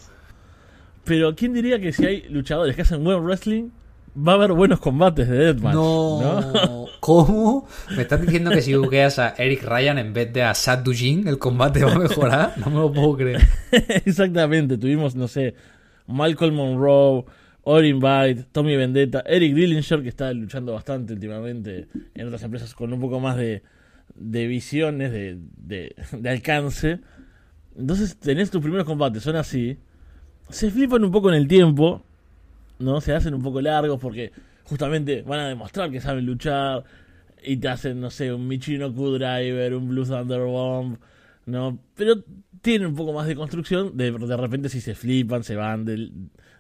Pero, ¿quién diría que si hay luchadores que hacen buen wrestling, va a haber buenos combates de Deathmatch. No, ¿cómo? ¿Me estás diciendo que si buqueas a Eric Ryan en vez de a Sad Dujin, el combate va a mejorar? No me lo puedo creer. Exactamente, tuvimos, no sé, Michael Monroe, Orin Byte, Tommy Vendetta, Eric Dillinger, que está luchando bastante últimamente en otras empresas con un poco más de, de visiones, de, de, de alcance. Entonces tenés tus primeros combates, son así. Se flipan un poco en el tiempo, ¿no? Se hacen un poco largos porque justamente van a demostrar que saben luchar y te hacen, no sé, un Michino Q-Driver, un Blue Thunder Bomb, ¿no? Pero tienen un poco más de construcción, de, de repente si se flipan, se van de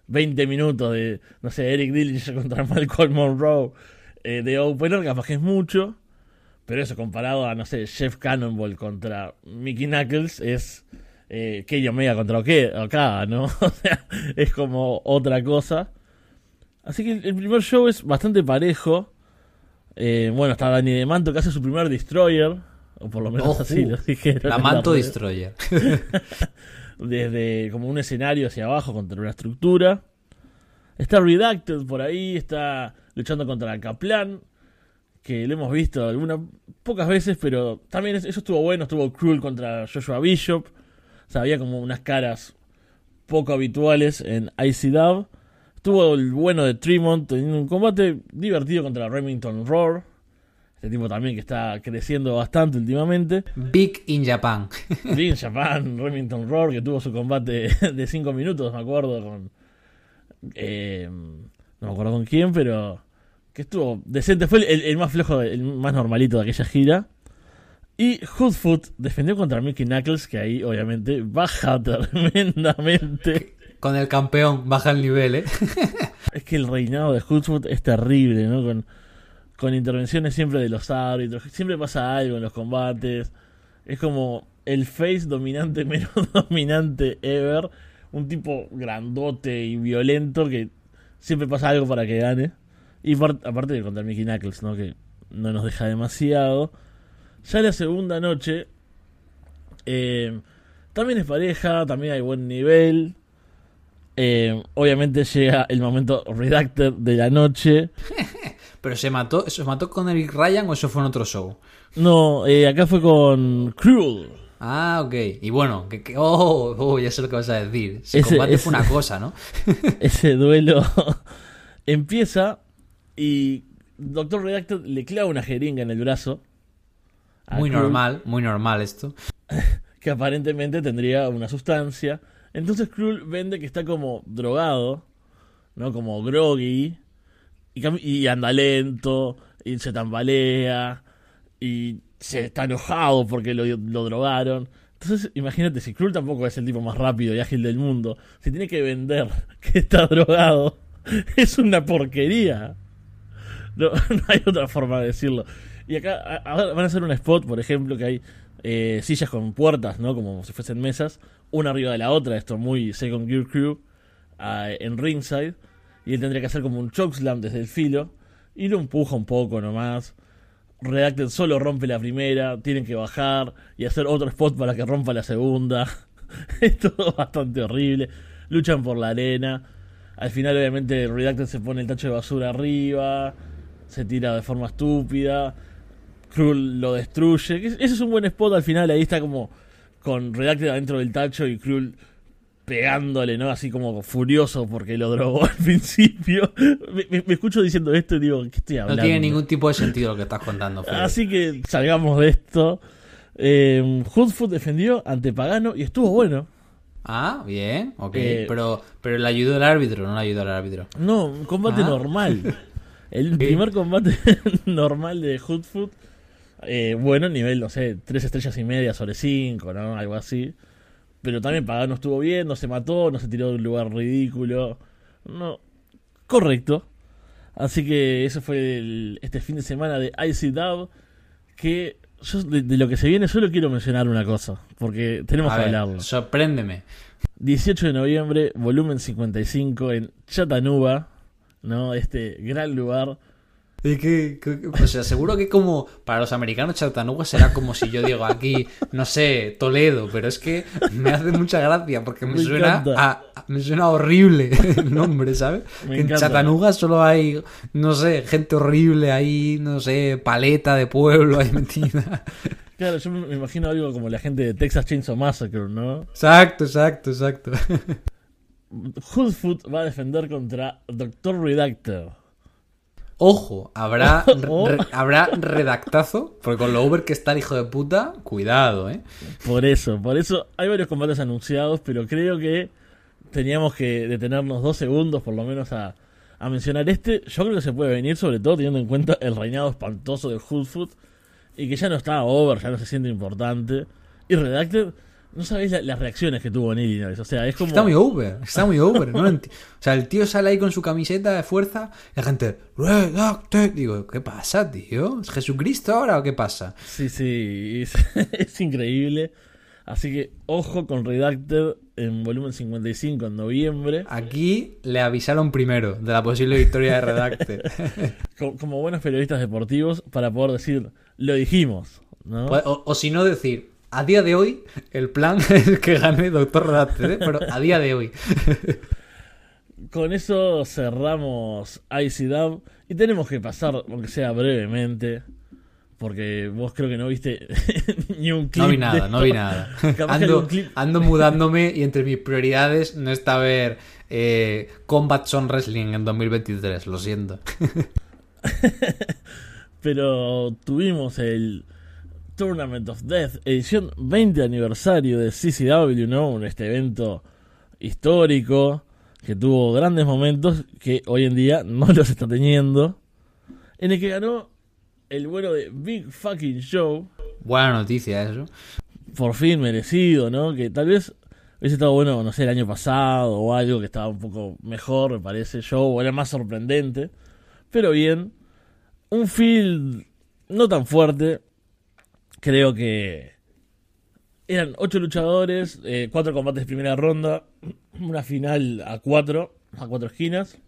20 minutos de, no sé, Eric Dillinger contra Malcolm Monroe eh, de opener, capaz que es mucho, pero eso comparado a, no sé, Jeff Cannonball contra Mickey Knuckles es eh, yo Omega contra acá, ¿no? o sea, es como otra cosa. Así que el primer show es bastante parejo. Eh, bueno, está Dani de Manto que hace su primer Destroyer. O por lo menos así lo dijeron. La Manto Destroyer. Desde como un escenario hacia abajo contra una estructura. Está Redacted por ahí. Está luchando contra Kaplan. Que lo hemos visto algunas pocas veces, pero también eso estuvo bueno. Estuvo Cruel contra Joshua Bishop. O sea, había como unas caras poco habituales en ICW. Tuvo el bueno de Tremont teniendo un combate divertido contra Remington Roar. Este tipo también que está creciendo bastante últimamente. Big in Japan. Big in Japan, Remington Roar, que tuvo su combate de 5 minutos, me acuerdo, con... Eh, no me acuerdo con quién, pero que estuvo decente. Fue el, más flojo, el más normalito de aquella gira. Y Hoodfoot defendió contra Mickey Knuckles, que ahí obviamente baja tremendamente. Con el campeón baja el nivel, ¿eh? Es que el reinado de Hoodfoot es terrible, ¿no? Con, con intervenciones siempre de los árbitros, siempre pasa algo en los combates. Es como el face dominante menos dominante ever. Un tipo grandote y violento que siempre pasa algo para que gane. Y par- aparte de contra Mickey Knuckles, ¿no? Que no nos deja demasiado. Ya la segunda noche. eh, también es pareja, también hay buen nivel. Eh, obviamente llega el momento redacted de la noche. Pero se mató, ¿se mató con Eric Ryan o eso fue en otro show? No, eh, acá fue con Cruel. Ah, ok. Y bueno, que, que- oh, oh, ya sé lo que vas a decir. Ese, Ese- combate ese- fue una cosa, ¿no? Ese duelo empieza y Doctor Redacted le clava una jeringa en el brazo. Muy Cruel, normal, muy normal esto. Que aparentemente tendría una sustancia. Entonces Cruel vende que está como drogado, ¿no? Como groggy. Y, y anda lento, y se tambalea, y se está enojado porque lo, lo drogaron. Entonces, imagínate, si Krull tampoco es el tipo más rápido y ágil del mundo, si tiene que vender que está drogado, es una porquería. No, hay otra forma de decirlo. Y acá a- van a hacer un spot, por ejemplo, que hay eh, sillas con puertas, ¿no? Como si fuesen mesas, una arriba de la otra, esto muy Second Gear Crew, ah, en ringside. Y él tendría que hacer como un chokeslam desde el filo. Y lo empuja un poco nomás. Redacted solo rompe la primera, tienen que bajar y hacer otro spot para que rompa la segunda. es todo bastante horrible. Luchan por la arena. Al final, obviamente, Redacted se pone el tacho de basura arriba. Se tira de forma estúpida. Krull lo destruye. Ese es un buen spot al final. Ahí está como con Redacted adentro del tacho y Krull pegándole, ¿no? Así como furioso porque lo drogó al principio. Me, me- me escucho diciendo esto y digo, ¿qué estoy No hablando? tiene ningún tipo de sentido lo que estás contando, Fede. Así que salgamos de esto. Eh, Hoodfoot defendió ante Pagano y estuvo bueno. Ah, bien, ok. Eh, pero, pero le ayudó el árbitro, no le ayudó al árbitro. No, un combate Ah. normal. El primer combate normal de Hoodfoot. Eh, bueno, nivel, no sé, 3 estrellas y media sobre 5, ¿no? Algo así. Pero también Pagano estuvo bien, no se mató, no se tiró de un lugar ridículo. No, correcto. Así que eso fue el- este fin de semana de ICW. Que yo de, de lo que se viene solo quiero mencionar una cosa. Porque tenemos A que ver, hablarlo. sorpréndeme. 18 de noviembre, volumen 55 en Chattanooga, ¿no? Este gran lugar. ¿Y qué- qué- O sea, seguro que como para los americanos Chattanooga será como si yo digo aquí, no sé, Toledo, pero es que me hace mucha gracia porque me, Me suena a- me suena horrible el nombre, ¿sabes? Me que en. Chattanooga solo hay, no sé, gente horrible ahí, no sé, paleta de pueblo ahí metida. Claro, yo me me imagino algo como la gente de Texas Chainsaw Massacre, ¿no? Exacto, exacto, exacto. Hoodfoot va a defender contra Doctor Redactor. Ojo, habrá, Oh. re- habrá redactazo, porque con lo Uber que está el hijo de puta, cuidado, ¿eh? Por eso, por eso hay varios combates anunciados, pero creo que teníamos que detenernos dos segundos por lo menos a, a mencionar este. Yo creo que se puede venir, sobre todo teniendo en cuenta el reinado espantoso de Hoodfoot y que ya no está over, ya no se siente importante. Y Redacted, no sabéis la- las reacciones que tuvo en Illinois, o sea, es como... Está muy over, está muy over. No o sea, el tío sale ahí con su camiseta de fuerza y la gente. Digo, ¿qué pasa, tío? ¿Es Jesucristo ahora o qué pasa? Sí, sí, es, es increíble. Así que ojo con Redacted en volumen 55 en noviembre. Aquí le avisaron primero de la posible victoria de Redacted. Co- Como buenos periodistas deportivos para poder decir, lo dijimos, ¿no? o, o si no decir, a día de hoy, el plan es que gane Doctor Redacted, ¿eh? pero a día de hoy. Con eso cerramos ICW y tenemos que pasar, aunque sea brevemente, porque vos creo que no viste ni un clip. No vi nada, no vi nada. Ando, ando mudándome y entre mis prioridades no está ver eh, Combat Zone Wrestling en 2023, lo siento. Pero tuvimos el Tournament of Death, edición 20 aniversario de CCW, ¿no? Este evento histórico que tuvo grandes momentos que hoy en día no los está teniendo. En el que ganó el bueno de Big Fucking Show. Buena noticia eso. Por fin merecido, ¿no? Que tal vez hubiese estado bueno, no sé, el año pasado o algo que estaba un poco mejor, me parece, Show, o era más sorprendente. Pero bien, un field no tan fuerte. Creo que eran ocho luchadores, eh, cuatro combates de primera ronda, una final a cuatro, a cuatro esquinas.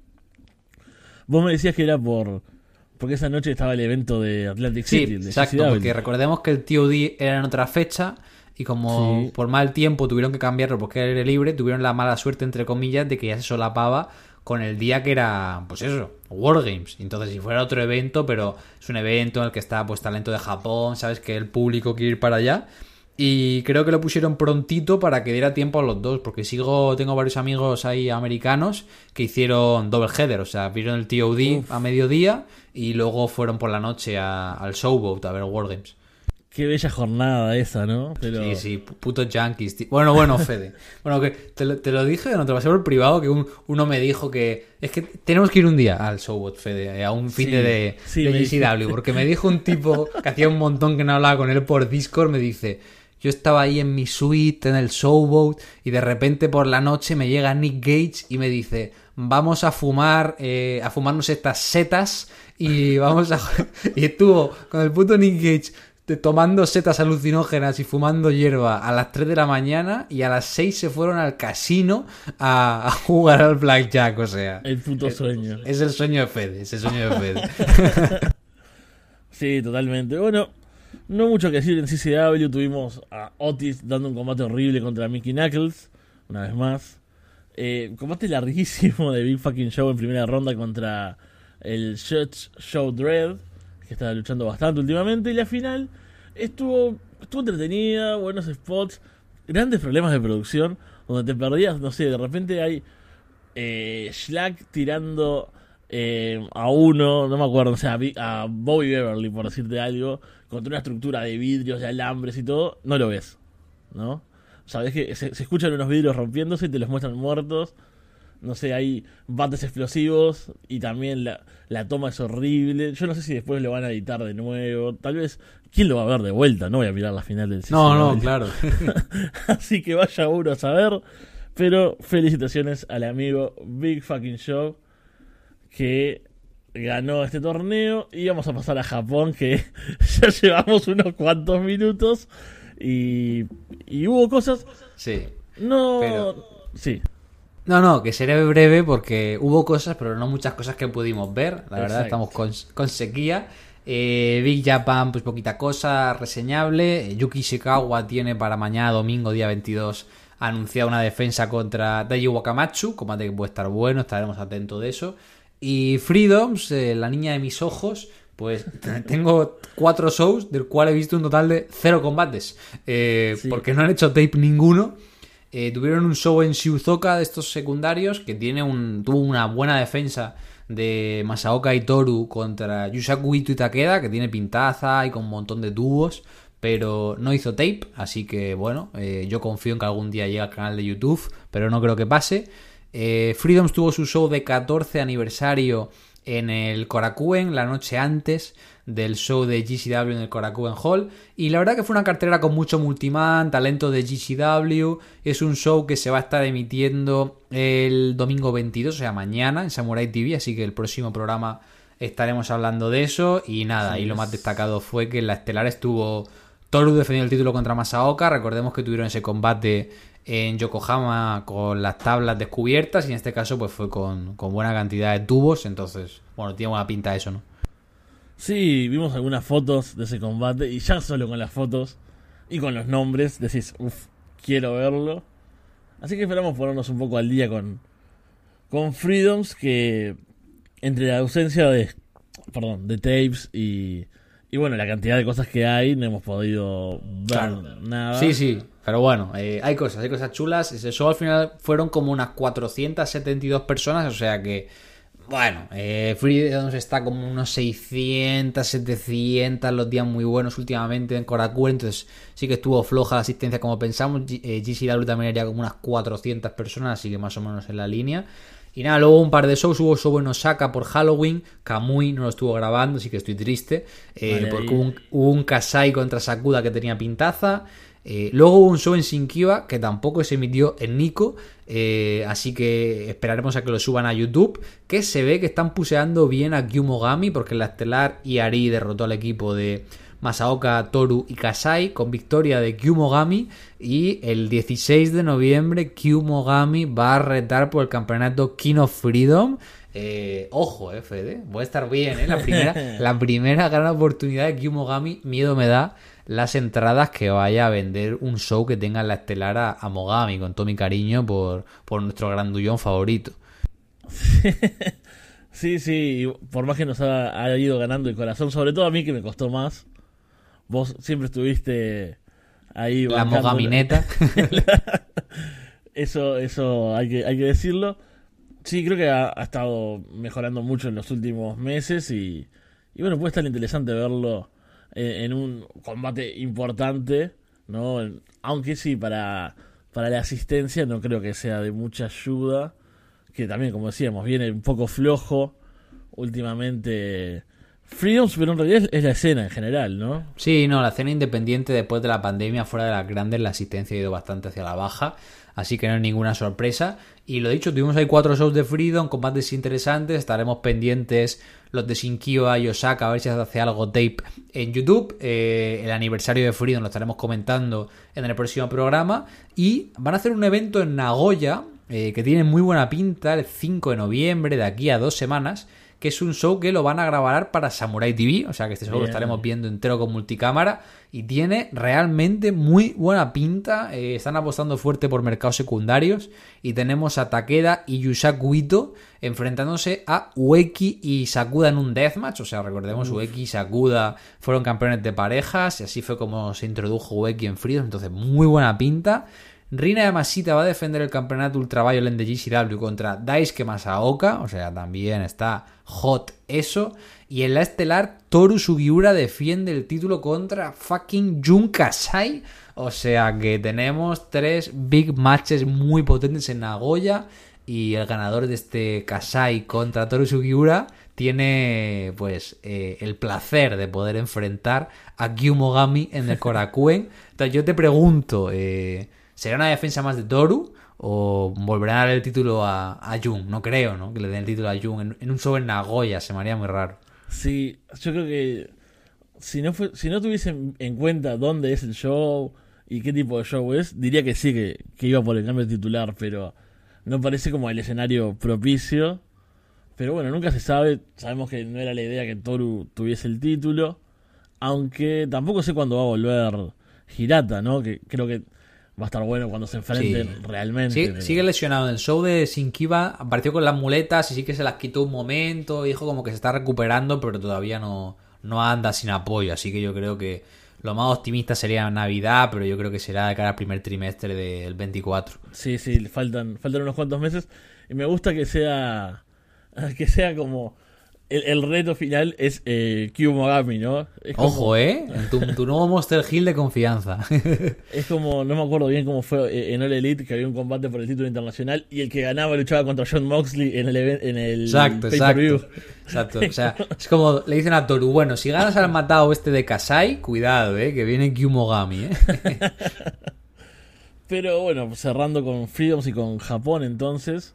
Vos me decías que era por porque esa noche estaba el evento de Atlantic Sí, City. de exacto, porque recordemos que el TOD era en otra fecha y como Sí. por mal tiempo tuvieron que cambiarlo porque era libre, tuvieron la mala suerte, entre comillas, de que ya se solapaba con el día que era, pues eso, Wargames. Entonces, si fuera otro evento, pero es un evento en el que está pues talento de Japón, sabes que el público quiere ir para allá. Y creo que lo pusieron prontito para que diera tiempo a los dos, porque sigo, tengo varios amigos ahí americanos que hicieron double header, o sea, vieron el TOD a mediodía y luego fueron por la noche a- al Showboat a ver Wargames. Qué bella jornada esa, ¿no? Pero Sí, sí, pu- putos yankees. tío. Bueno, bueno, Fede. Bueno, que te lo, te lo dije, no te lo pasé por privado, que un- uno me dijo que es que tenemos que ir un día al Showbot, Fede, a un fin Sí, de, sí, de GCW, porque me dijo un tipo que hacía un montón que no hablaba con él por Discord, me dice, yo estaba ahí en mi suite, en el Showboat, y de repente por la noche me llega Nick Gage y me dice, vamos a fumar, eh, a fumarnos estas setas, y vamos a... y estuvo con el puto Nick Gage tomando setas alucinógenas y fumando hierba a las 3 de la mañana y a las 6 se fueron al casino a, a jugar al blackjack, o sea... el puto sueño. Es el sueño de Fede, es el sueño de Fede. Sí, totalmente. Bueno, no mucho que decir en CCW. Tuvimos a Otis dando un combate horrible contra Mickey Knuckles, una vez más. Eh, combate larguísimo de Big Fucking Show en primera ronda contra el Judge Show Dread, que estaba luchando bastante últimamente. Y la final estuvo, estuvo entretenida, buenos spots, grandes problemas de producción, donde te perdías, no sé, de repente hay eh, Schlack tirando eh, a uno, no me acuerdo, o sea, a a Bobby Beverly, por decirte algo, contra una estructura de vidrios, de alambres y todo, no lo ves, ¿no? Sabes que se, se escuchan unos vidrios rompiéndose y te los muestran muertos. No sé, hay bates explosivos y también la, la toma es horrible. Yo no sé si después lo van a editar de nuevo. Tal vez, ¿quién lo va a ver de vuelta? No voy a mirar la final del No, no, claro. Así que vaya uno a saber. Pero felicitaciones al amigo Big Fucking Show que ganó este torneo. Y vamos a pasar a Japón, que ya llevamos unos cuantos minutos. Y, y hubo cosas. Sí. No. Pero- Sí, No, no, que seré breve porque hubo cosas, pero no muchas cosas que pudimos ver. La verdad, estamos con, con sequía. Eh, Big Japan, pues poquita cosa reseñable. Yuki Ishikawa tiene para mañana, domingo, día 22, anunciado una defensa contra Daiji Wakamatsu. Combate que puede estar bueno, estaremos atentos de eso. Y Freedoms, eh, la niña de mis ojos, pues tengo cuatro shows, del cual he visto un total de cero combates. Eh, Sí. Porque no han hecho tape ninguno. Eh, tuvieron un show en Shizuoka de estos secundarios que tiene un, tuvo una buena defensa de Masaoka Itoru contra Yusaku Ito y Takeda, que tiene pintaza y con un montón de tubos, pero no hizo tape, así que bueno, eh, yo confío en que algún día llegue al canal de YouTube, pero no creo que pase. Eh, Freedoms tuvo su show de 14 aniversario en el Korakuen la noche antes del show de GCW en el Korakuen Hall. Y la verdad que fue una cartera con mucho multiman, talento de GCW, es un show que se va a estar emitiendo el domingo 22, o sea mañana en Samurai TV, así que el próximo programa estaremos hablando de eso. Y nada, Sí, y lo más destacado fue que en la estelar estuvo Toru defendiendo el título contra Masaoka, recordemos que tuvieron ese combate en Yokohama con las tablas descubiertas. Y en este caso pues fue con, con buena cantidad de tubos, entonces, bueno, tiene buena pinta eso, ¿no? Sí, vimos algunas fotos de ese combate y ya solo con las fotos y con los nombres decís, uff, quiero verlo. Así que esperamos ponernos un poco al día con, con Freedoms que entre la ausencia de, perdón, de tapes y, y bueno, la cantidad de cosas que hay, no hemos podido ver Claro. nada. Sí, sí, pero bueno, eh, hay cosas, hay cosas chulas. Show al final fueron como unas 472 personas, o sea que, bueno, eh, Freedoms está como unos 600, 700 los días muy buenos últimamente en Korakuen, entonces sí que estuvo floja la asistencia como pensamos. Eh, GCW también haría como unas 400 personas, así que más o menos en la línea. Y nada, luego un par de shows. Hubo show en Osaka por Halloween. Kamui no lo estuvo grabando, así que estoy triste. eh, Vale, porque hubo un, hubo un Kasai contra Sakuda que tenía pintaza. Eh, luego hubo un show en Shinkiba que tampoco se emitió en Nico. Eh, así que esperaremos a que lo suban a YouTube. Que se ve que están puseando bien a Kyumogami. Porque la estelar Iari derrotó al equipo de Masaoka, Toru y Kasai con victoria de Kyumogami. Y el 16 de noviembre Kyumogami va a retar por el campeonato King of Freedom. Eh, ojo, eh, Fede. Voy a estar bien, eh. La primera, la primera gran oportunidad de Kyumogami. Miedo me da las entradas que vaya a vender un show que tenga en la estelar a, a Mogami. Con todo mi cariño por, por nuestro grandullón favorito. Sí, sí, por más que nos ha, ha ido ganando el corazón, sobre todo a mí que me costó más. Vos siempre estuviste ahí. La. Mogamineta. Eso, eso hay que, hay que decirlo. Sí, creo que ha, ha estado mejorando mucho en los últimos meses y, y bueno, puede estar interesante verlo eh, en un combate importante, ¿no? Aunque sí, para, para la asistencia no creo que sea de mucha ayuda, que también, como decíamos, viene un poco flojo últimamente Freedoms, pero en realidad es la escena en general, ¿no? Sí, no, la escena independiente después de la pandemia, fuera de las grandes, la asistencia ha ido bastante hacia la baja, así que no es ninguna sorpresa. Y lo dicho, tuvimos ahí cuatro shows de Freedom, combates interesantes, estaremos pendientes los de Shinkiba y Osaka, a ver si hace algo tape en YouTube. Eh, el aniversario de Freedom lo estaremos comentando en el próximo programa. Y van a hacer un evento en Nagoya, eh, que tiene muy buena pinta, el 5 de noviembre, de aquí a dos semanas que es un show que lo van a grabar para Samurai TV, o sea que este show lo estaremos viendo entero con multicámara y tiene realmente muy buena pinta, eh, están apostando fuerte por mercados secundarios y tenemos a Takeda y Yusaku Ito enfrentándose a Ueki y Sakuda en un deathmatch, o sea recordemos Ueki y Sakuda fueron campeones de parejas y así fue como se introdujo Ueki en Freedom, entonces muy buena pinta. Rina Yamashita va a defender el campeonato Ultraviolent de GCW contra Daisuke Masaoka, o sea, también está hot eso. Y en la estelar, Toru Sugiura defiende el título contra fucking Jun Kasai. O sea que tenemos tres big matches muy potentes en Nagoya. Y el ganador de este Kasai contra Toru Sugiura tiene pues eh, el placer de poder enfrentar a Kyumogami en el Korakuen. Entonces yo te pregunto, eh, ¿será una defensa más de Toru? ¿O volverán a dar el título a, a Jun? No creo, ¿no? Que le den el título a Jun en, en un show en Nagoya, se me haría muy raro. Sí, yo creo que si no fue, si no tuviesen en cuenta dónde es el show y qué tipo de show es, diría que sí, que, que iba por el cambio de titular, pero no parece como el escenario propicio. Pero bueno, nunca se sabe. Sabemos que no era la idea que Toru tuviese el título. Aunque tampoco sé cuándo va a volver Hirata, ¿no? Que creo que va a estar bueno cuando se enfrenten Sí. realmente. Sí, pero- sigue lesionado. En el show de Shinkiba apareció con las muletas y sí que se las quitó un momento. y Dijo como que se está recuperando, pero todavía no, no anda sin apoyo. Así que yo creo que lo más optimista sería Navidad, pero yo creo que será de cara al primer trimestre del 24. Sí, sí, le faltan, faltan unos cuantos meses. Y me gusta que sea. Que sea como. El, el reto final es eh, Kyumogami, ¿no? Es como, Ojo, ¿eh? Tu, tu nuevo Monster Hill de confianza. Es como. No me acuerdo bien cómo fue eh, en All Elite, que había un combate por el título internacional. Y el que ganaba luchaba contra John Moxley en el, en el Exacto, exacto. Exacto. O sea, es como le dicen a Toru, bueno, si ganas al matado este de Kasai, cuidado, eh, que viene Kyumogami, eh. Pero bueno, cerrando con Freedoms y con Japón, entonces.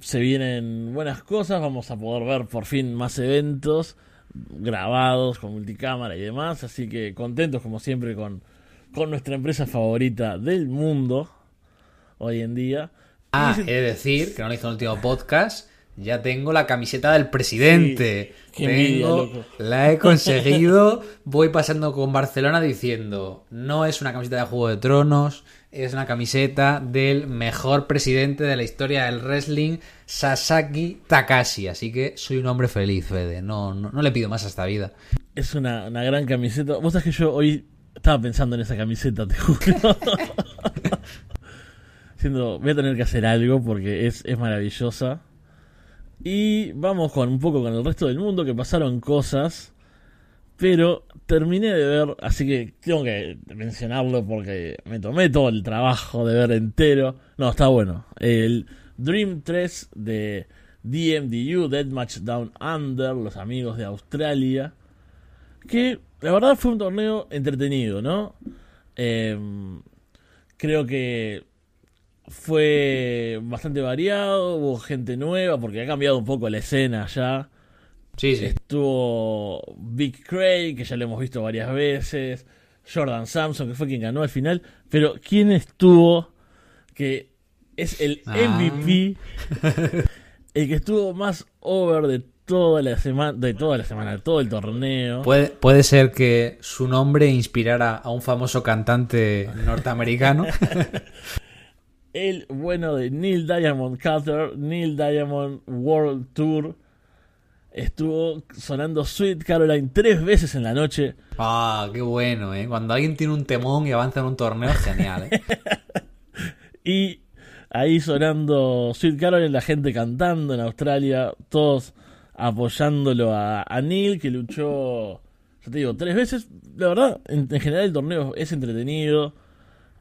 Se vienen buenas cosas. Vamos a poder ver por fin más eventos grabados con multicámara y demás. Así que contentos, como siempre, con, con nuestra empresa favorita del mundo hoy en día. Ah, si- de decir, que no lo hizo en el último podcast, ya tengo la camiseta del presidente. Sí, qué envidia, Tengo- la he conseguido. Voy pasando con Barcelona diciendo, no es una camiseta de Juego de Tronos, es una camiseta del mejor presidente de la historia del wrestling, Sasaki Takashi. Así que soy un hombre feliz, Fede. No, no, le pido más a esta vida. Es una, una gran camiseta. Vos sabés que yo hoy estaba pensando en esa camiseta, te juro. Siendo, voy a tener que hacer algo porque es, es maravillosa. Y vamos con un poco con el resto del mundo que pasaron cosas. Pero terminé de ver, así que tengo que mencionarlo porque me tomé todo el trabajo de ver entero. No, está bueno. El Dream 3 de DMDU, Deathmatch Down Under, los amigos de Australia. Que la verdad fue un torneo entretenido, ¿no? Em, creo que fue bastante variado, hubo gente nueva porque ha cambiado un poco la escena ya. Sí, sí. Estuvo Big Craig, que ya lo hemos visto varias veces. Jordan Samson, que fue quien ganó al final. Pero ¿quién estuvo? Que es el Ah. MVP. el que estuvo más over de toda la semana, de toda la semana, de todo el torneo. Puede, puede ser que su nombre inspirara a un famoso cantante norteamericano. El bueno de Neil Diamond Cutter, Neil Diamond World Tour. Estuvo sonando Sweet Caroline tres veces en la noche. Ah, qué bueno, ¿eh? Cuando alguien tiene un temón y avanza en un torneo, es genial, ¿eh? Y ahí sonando Sweet Caroline, la gente cantando en Australia, todos apoyándolo a, a Neil, que luchó, ya te digo, tres veces. La verdad, en, en general el torneo es entretenido,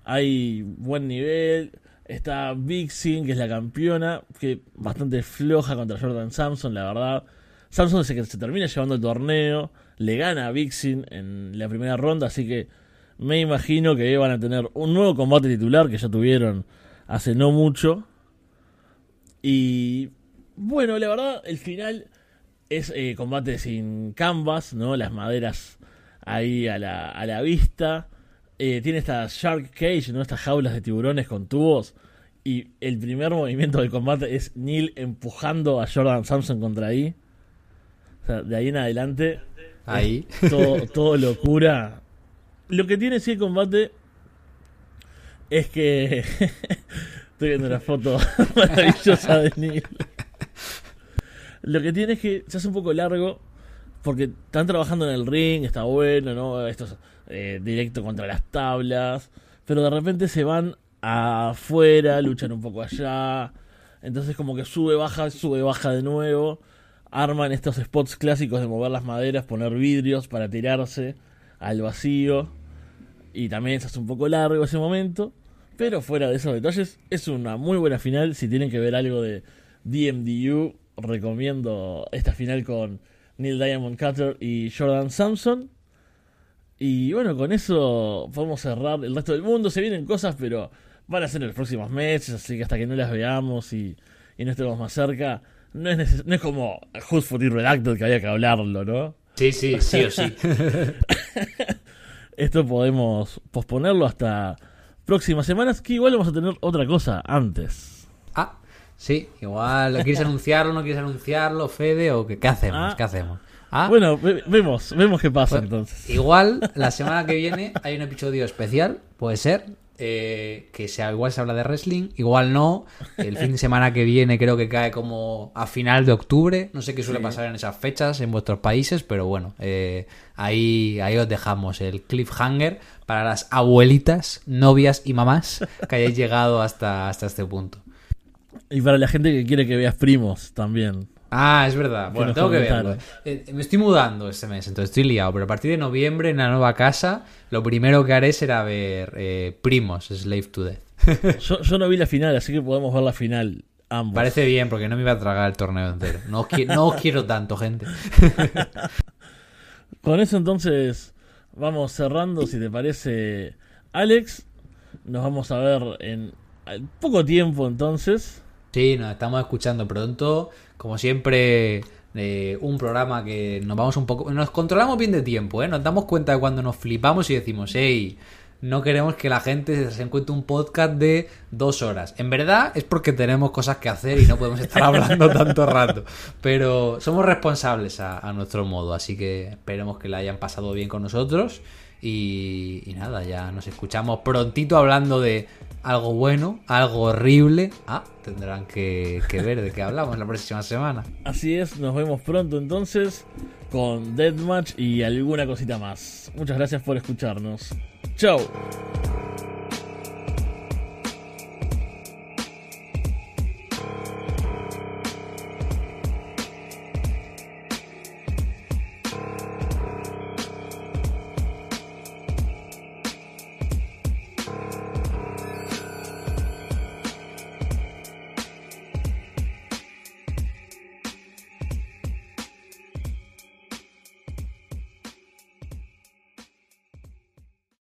hay buen nivel. Está Vixen, que es la campeona, que bastante floja contra Jordan Samson, la verdad. Samson se, termina llevando el torneo, le gana a Vixen en la primera ronda, así que me imagino que van a tener un nuevo combate titular que ya tuvieron hace no mucho. Y bueno, la verdad, el final es eh, combate sin canvas, ¿no? Las maderas ahí a la, a la vista. Eh, tiene estas Shark Cage, ¿no? Estas jaulas de tiburones con tubos. Y el primer movimiento del combate es Neil empujando a Jordan Samson contra ahí. O sea, de ahí en adelante Ahí. todo, todo locura. Lo que tiene sí el combate es que estoy viendo una foto maravillosa de Neil. Lo que tiene es que se hace un poco largo porque están trabajando en el ring, está bueno, ¿no? Esto es eh, directo contra las tablas, pero de repente se van afuera, luchan un poco allá, entonces como que sube, baja, sube, baja de nuevo, arman estos spots clásicos de mover las maderas, poner vidrios para tirarse al vacío, y también se hace un poco largo ese momento, pero fuera de esos detalles, es una muy buena final, si tienen que ver algo de DMDU, recomiendo esta final con Neil Diamond Cutter y Jordan Samson. Y bueno, con eso podemos cerrar el resto del mundo. Se vienen cosas, pero van a ser en los próximos meses, así que hasta que no las veamos y, y no estemos más cerca, no es, no es como Foot y Redacted que había que hablarlo, ¿no? Sí, sí, sí o sí. Esto podemos posponerlo hasta próximas semanas, que igual vamos a tener otra cosa antes. Ah, sí, igual. ¿Quieres anunciarlo no quieres anunciarlo, Fede? ¿O qué, qué hacemos? Ah. ¿Qué hacemos? Ah, Bueno, ve- vemos, vemos qué pasa Pues- entonces. Igual, la semana que viene hay un episodio especial, puede ser, eh, que sea, igual se habla de wrestling, igual no. El fin de semana que viene creo que cae como a final de octubre. No sé qué suele pasar en esas fechas en vuestros países, pero bueno, eh, ahí, ahí os dejamos el cliffhanger para las abuelitas, novias y mamás que hayáis llegado hasta, hasta este punto. Y para la gente que quiere que veas primos también. Ah, es verdad. Bueno, tengo que verlo. Eh, me estoy mudando este mes, entonces estoy liado. Pero a partir de noviembre, en la nueva casa, lo primero que haré será ver eh, Primos, Slave to Death. Yo, yo no vi la final, así que podemos ver la final ambos. Parece bien, porque no me iba a tragar el torneo entero. No os, qui- no os quiero tanto, gente. Con eso entonces vamos cerrando, si te parece, Alex. Nos vamos a ver en poco tiempo entonces. Sí, nos estamos escuchando pronto. Como siempre, eh, un programa que nos vamos un poco. Nos controlamos bien de tiempo, ¿eh? Nos damos cuenta de cuando nos flipamos y decimos, hey, no queremos que la gente se encuentre un podcast de dos horas. En verdad es porque tenemos cosas que hacer y no podemos estar hablando tanto rato. Pero somos responsables a, a nuestro modo, así que esperemos que la hayan pasado bien con nosotros. Y, y nada, ya nos escuchamos prontito hablando de algo bueno, algo horrible. Ah, tendrán que, ver de qué hablamos la próxima semana. Así es, nos vemos pronto entonces con Deathmatch y alguna cosita más. Muchas gracias por escucharnos. Chao.